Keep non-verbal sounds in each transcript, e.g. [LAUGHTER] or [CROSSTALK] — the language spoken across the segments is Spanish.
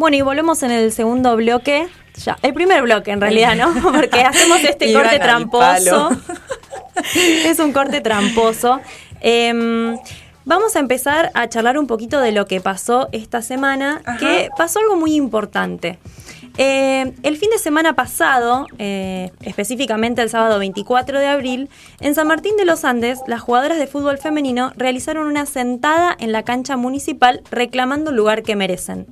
Bueno, y volvemos en el segundo bloque. Ya, el primer bloque en realidad, ¿no? [LAUGHS] Porque hacemos este corte tramposo. [LAUGHS] es un corte tramposo. Em, vamos a empezar a charlar un poquito de lo que pasó esta semana, que pasó algo muy importante. Eh, el fin de semana pasado, eh, específicamente el sábado 24 de abril, en San Martín de los Andes, las jugadoras de fútbol femenino realizaron una sentada en la cancha municipal reclamando el lugar que merecen.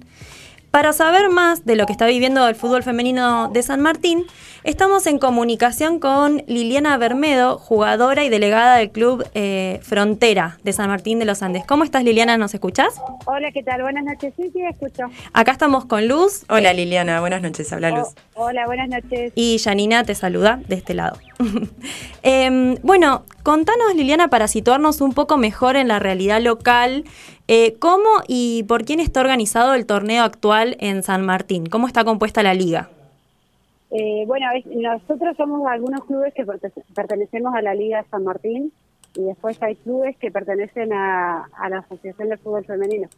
Para saber más de lo que está viviendo el fútbol femenino de San Martín, estamos en comunicación con Liliana Bermedo, jugadora y delegada del club eh, Frontera de San Martín de los Andes. ¿Cómo estás Liliana? ¿Nos escuchás? Hola, ¿qué tal? Buenas noches. Sí, sí, escucho. Acá estamos con Luz. Hola Liliana, buenas noches. Habla Luz. Oh, hola, buenas noches. Y Janina te saluda de este lado. [LAUGHS] Em, bueno, contanos Liliana para situarnos un poco mejor en la realidad local. Eh, ¿Cómo y por quién está organizado el torneo actual en San Martín? ¿Cómo está compuesta la liga? Eh, bueno, nosotros somos algunos clubes que pertenecemos a la Liga San Martín y después hay clubes que pertenecen a, la Asociación de Fútbol Femenino.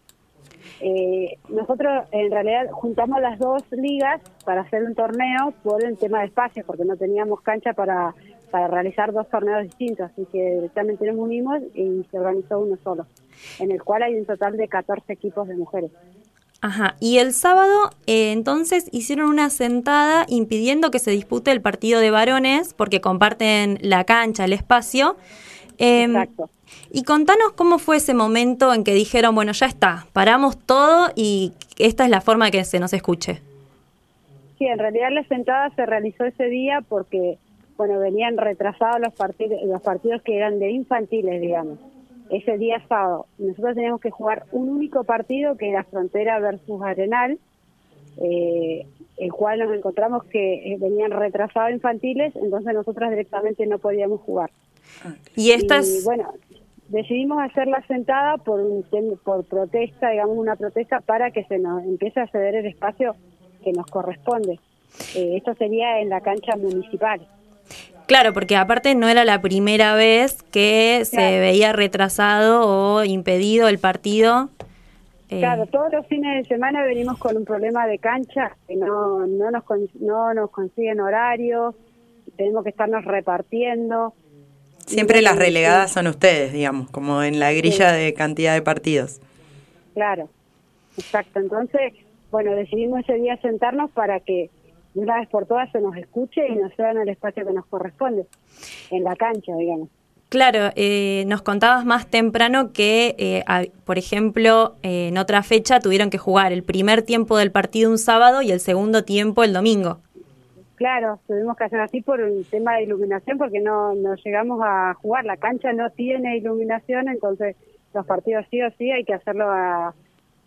Eh, nosotros en realidad juntamos las dos ligas para hacer un torneo por el tema de espacio, porque no teníamos cancha para, para realizar dos torneos distintos, así que directamente nos unimos y se organizó uno solo, en el cual hay un total de 14 equipos de mujeres. Ajá, y el sábado eh, entonces hicieron una sentada impidiendo que se dispute el partido de varones porque comparten la cancha, el espacio. Em, Exacto. Y contanos cómo fue ese momento en que dijeron, bueno, ya está, paramos todo y esta es la forma que se nos escuche. Sí, en realidad la sentada se realizó ese día porque, bueno, venían retrasados los partidos, los partidos que eran de infantiles, digamos ese día sábado. Nosotros teníamos que jugar un único partido que era Frontera versus Arenal, eh, el cual nos encontramos que eh, venían retrasados infantiles, entonces nosotras directamente no podíamos jugar. Y estas... bueno, decidimos hacer la sentada por, un, por protesta, digamos una protesta para que se nos empiece a ceder el espacio que nos corresponde. Eh, esto sería en la cancha municipal. Claro, porque aparte no era la primera vez que se veía retrasado o impedido el partido. Eh, claro, todos los fines de semana venimos con un problema de cancha, que no, no, nos, no nos consiguen horarios, tenemos que estarnos repartiendo. Siempre las relegadas son ustedes, digamos, como en la grilla de cantidad de partidos. Claro, exacto. Entonces, bueno, decidimos ese día sentarnos para que una vez por todas se nos escuche y nos en el espacio que nos corresponde, en la cancha, digamos. Claro, eh, nos contabas más temprano que, eh, por ejemplo, eh, en otra fecha tuvieron que jugar el primer tiempo del partido un sábado y el segundo tiempo el domingo. Claro, tuvimos que hacer así por el tema de iluminación porque no, no llegamos a jugar. La cancha no tiene iluminación, entonces los partidos sí o sí hay que hacerlo a,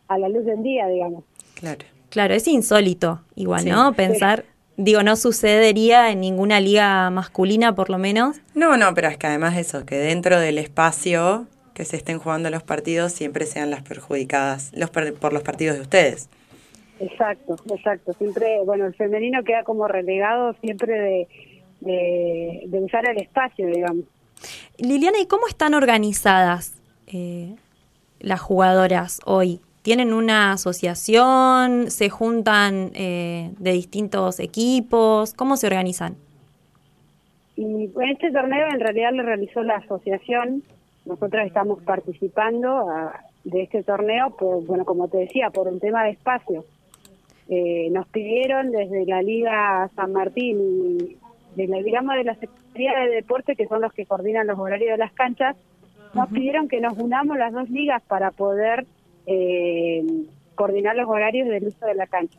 a la luz del día, digamos. Claro. Claro, es insólito, igual, ¿no? Pensar, digo, no sucedería en ninguna liga masculina, por lo menos. No, no, pero es que además eso, que dentro del espacio que se estén jugando los partidos siempre sean las perjudicadas los por los partidos de ustedes. Exacto, exacto. Siempre, bueno, el femenino queda como relegado siempre de, de, usar el espacio, digamos. Liliana, ¿y cómo están organizadas eh, las jugadoras hoy? ¿Tienen una asociación? ¿Se juntan eh, de distintos equipos? ¿Cómo se organizan? Y este torneo en realidad lo realizó la asociación. Nosotros estamos participando ah, de este torneo, por, bueno, como te decía, por un tema de espacio. Eh, nos pidieron desde la Liga San Martín y de la, digamos, de la Secretaría de Deporte, que son los que coordinan los horarios de las canchas, nos pidieron que nos unamos las dos ligas para poder eh, coordinar los horarios del uso de la cancha.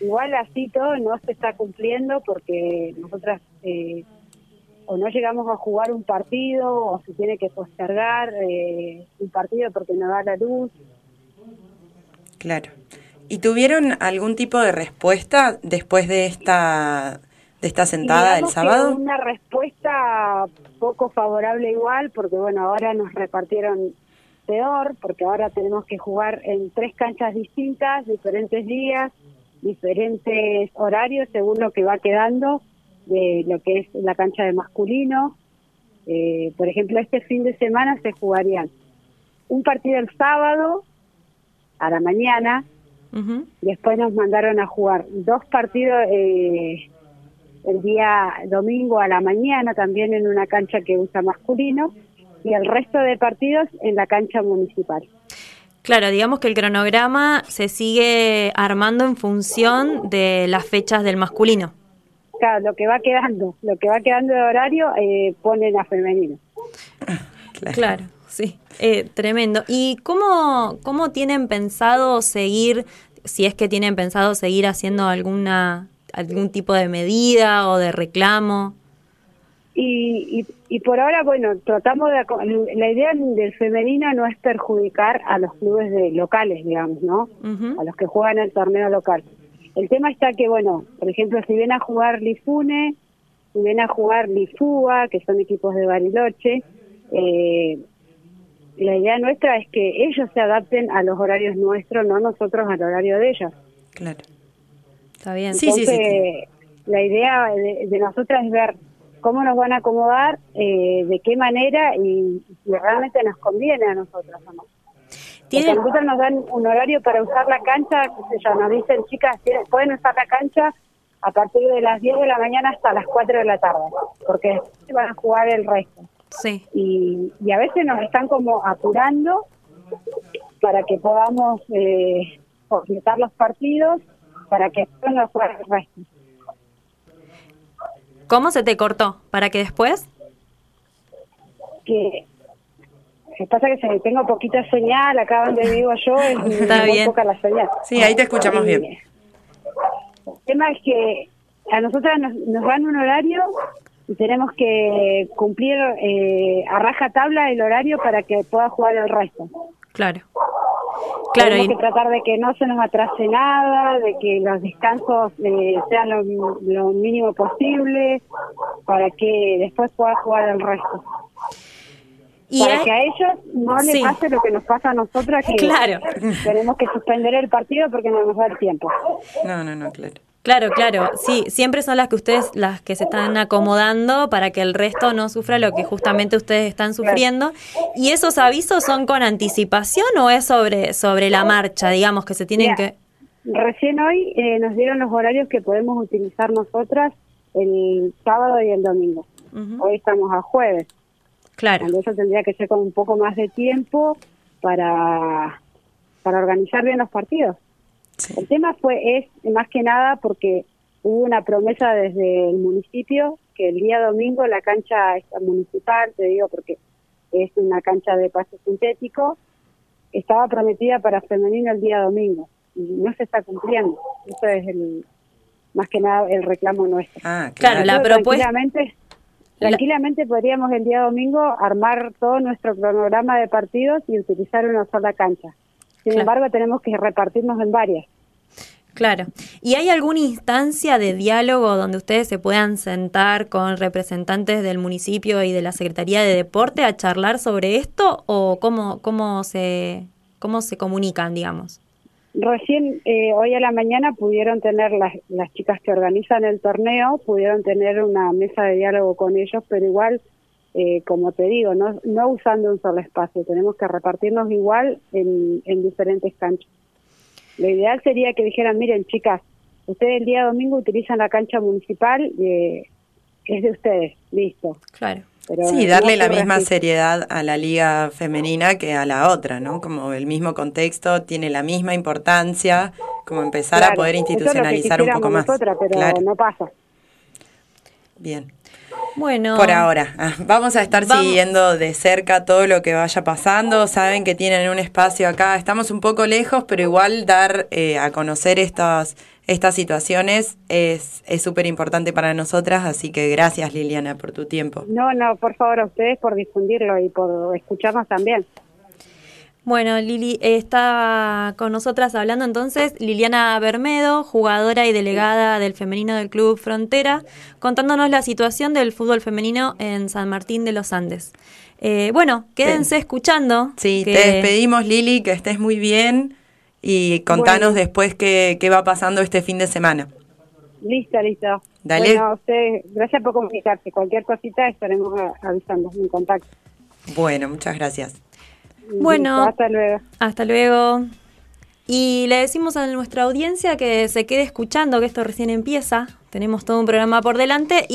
Igual así todo no se está cumpliendo porque nosotras eh, o no llegamos a jugar un partido o se tiene que postergar eh, un partido porque no da la luz. Claro. ¿Y tuvieron algún tipo de respuesta después de esta de esta sentada del sábado? una respuesta poco favorable igual, porque bueno, ahora nos repartieron peor porque ahora tenemos que jugar en tres canchas distintas, diferentes días, diferentes horarios según lo que va quedando de lo que es la cancha de masculino. Eh, por ejemplo, este fin de semana se jugarían un partido el sábado a la mañana. Después nos mandaron a jugar dos partidos eh, el día domingo a la mañana, también en una cancha que usa masculino, y el resto de partidos en la cancha municipal. Claro, digamos que el cronograma se sigue armando en función de las fechas del masculino. Claro, lo que va quedando, lo que va quedando de horario eh, ponen a femenino. Claro, sí, eh, tremendo. ¿Y cómo, cómo tienen pensado seguir, si es que tienen pensado seguir haciendo alguna algún tipo de medida o de reclamo? Y, y, por ahora, bueno, tratamos de... La idea del femenino no es perjudicar a los clubes de locales, digamos, ¿no? A los que juegan el torneo local. El tema está que, bueno, por ejemplo, si viene a jugar Lifune, si viene a jugar Lifúa, que son equipos de Bariloche, eh, la idea nuestra es que ellos se adapten a los horarios nuestros, no nosotros al horario de ellos. Claro. Está bien. sí, sí, sí, la idea de, de nosotras es ver cómo nos van a acomodar, eh, de qué manera y si realmente nos conviene a nosotros o no. Porque a nosotros nos dan un horario para usar la cancha, qué sé yo, nos dicen, chicas, pueden usar la cancha a partir de las 10 de la mañana hasta las 4 de la tarde, porque van a jugar el resto. Sí. Y, y a veces nos están como apurando para que podamos eh, completar los partidos, para que después nos jueguen el resto. ¿Cómo se te cortó? ¿Para que después? Que se pasa que se, tengo poquita señal acá donde vivo yo, es [LAUGHS] Está bien. poca la señal. Sí, ahí te escuchamos bien. El tema es que a nosotras nos, nos dan un horario y tenemos que cumplir eh, a raja tabla el horario para que pueda jugar el resto. Claro. Claro, Tenemos y- que tratar de que no se nos atrase nada, de que los descansos eh, sean lo, lo mínimo posible, para que después pueda jugar el resto. y para hay- que a ellos no les Sí. pase lo que nos pasa a nosotras, que Claro. tenemos que suspender el partido porque no nos da el tiempo. No, no, no, claro. Claro, claro, sí, siempre son las que ustedes, las que se están acomodando para que el resto no sufra lo que justamente ustedes están sufriendo. ¿Y esos avisos son con anticipación o es sobre, sobre la marcha, digamos, que se tienen Mira, que... Recién hoy eh, nos dieron los horarios que podemos utilizar nosotras el sábado y el domingo. Hoy estamos a jueves. Claro, eso tendría que ser con un poco más de tiempo para, para organizar bien los partidos. Sí. El tema fue es más que nada porque hubo una promesa desde el municipio que el día domingo la cancha municipal, te digo porque es una cancha de paso sintético, estaba prometida para femenino el día domingo y no se está cumpliendo. Eso es el más que nada el reclamo nuestro. Ah, Claro, la propuesta- Tranquilamente, tranquilamente podríamos el día domingo armar todo nuestro cronograma de partidos y utilizar una sola cancha. Sin Claro. embargo, tenemos que repartirnos en varias. claro. ¿Y hay alguna instancia de diálogo donde ustedes se puedan sentar con representantes del municipio y de la Secretaría de Deporte a charlar sobre esto o cómo, cómo, se, cómo se comunican, digamos? Recién eh, hoy a la mañana pudieron tener las, las chicas que organizan el torneo, pudieron tener una mesa de diálogo con ellos, pero igual, eh, como te digo, no, no usando un solo espacio, tenemos que repartirnos igual en, en diferentes canchas. Lo ideal sería que dijeran, miren chicas, ustedes el día domingo utilizan la cancha municipal, eh, es de ustedes, listo. Claro. Pero Sí, darle la misma seriedad a la liga femenina que a la otra, ¿no? Como el mismo contexto tiene la misma importancia, como empezar a poder institucionalizar un poco más. nosotras, pero Claro, no pasa. Bien. Bueno. Por ahora, Ah, vamos a estar Vamos. siguiendo de cerca todo lo que vaya pasando. Saben que tienen un espacio acá. Estamos un poco lejos, pero igual dar eh, a conocer estas, estas situaciones es es súper importante para nosotras. Así que gracias, Liliana, por tu tiempo. No, no, por favor a ustedes por difundirlo y por escucharnos también. Bueno, Lili está con nosotras hablando entonces Liliana Bermedo, jugadora y delegada del femenino del Club Frontera, contándonos la situación del fútbol femenino en San Martín de los Andes. Eh, bueno, quédense escuchando. Sí, que- te despedimos, Lili, que estés muy bien y contanos Bueno. después qué, qué va pasando este fin de semana. Listo, listo. Dale. Bueno, a ustedes, gracias por comunicarse. Cualquier cosita estaremos avisando en contacto. Bueno, muchas gracias. Bueno. Hasta luego. Hasta luego. Y le decimos a nuestra audiencia que se quede escuchando, que esto recién empieza. Tenemos todo un programa por delante.